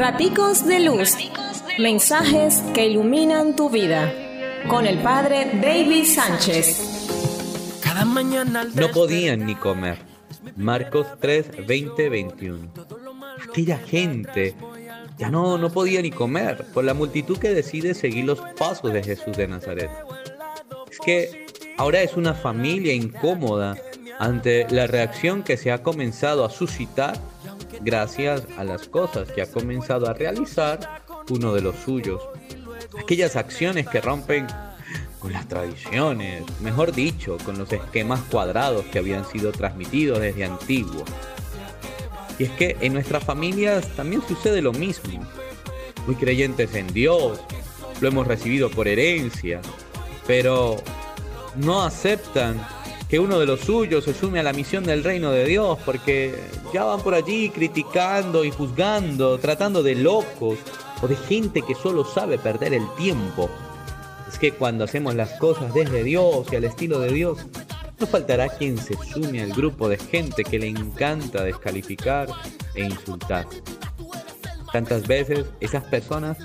Raticos de Luz. Mensajes que iluminan tu vida. Con el padre David Sánchez. Cada mañana no podían ni comer. Marcos 3, 20, 21. Aquella gente ya no, no podía ni comer por la multitud que decide seguir los pasos de Jesús de Nazaret. Es que ahora es una familia incómoda ante la reacción que se ha comenzado a suscitar gracias a las cosas que ha comenzado a realizar uno de los suyos. Aquellas acciones que rompen con las tradiciones, mejor dicho, con los esquemas cuadrados que habían sido transmitidos desde antiguo. Y es que en nuestras familias también sucede lo mismo. Muy creyentes en Dios, lo hemos recibido por herencia, pero no aceptan que uno de los suyos se sume a la misión del reino de Dios, porque ya van por allí criticando y juzgando, tratando de locos o de gente que solo sabe perder el tiempo. Es que cuando hacemos las cosas desde Dios y al estilo de Dios, no faltará quien se sume al grupo de gente que le encanta descalificar e insultar. Tantas veces esas personas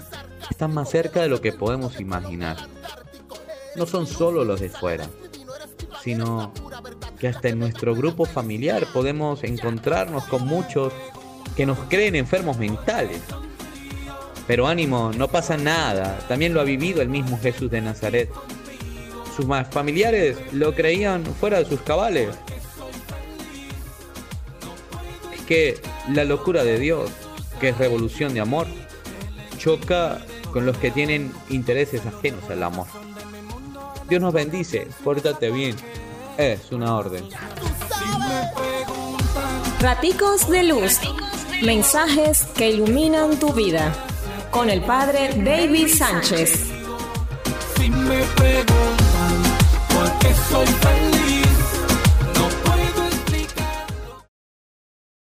están más cerca de lo que podemos imaginar. No son solo los de fuera, sino que hasta en nuestro grupo familiar podemos encontrarnos con muchos que nos creen enfermos mentales. Pero ánimo, no pasa nada, también lo ha vivido el mismo Jesús de Nazaret. Sus más familiares lo creían fuera de sus cabales. Es que la locura de Dios, que es revolución de amor, choca con los que tienen intereses ajenos al amor. Dios nos bendice, pórtate bien. Es una orden. Raticos de luz. Mensajes que iluminan tu vida. Con el padre David Sánchez.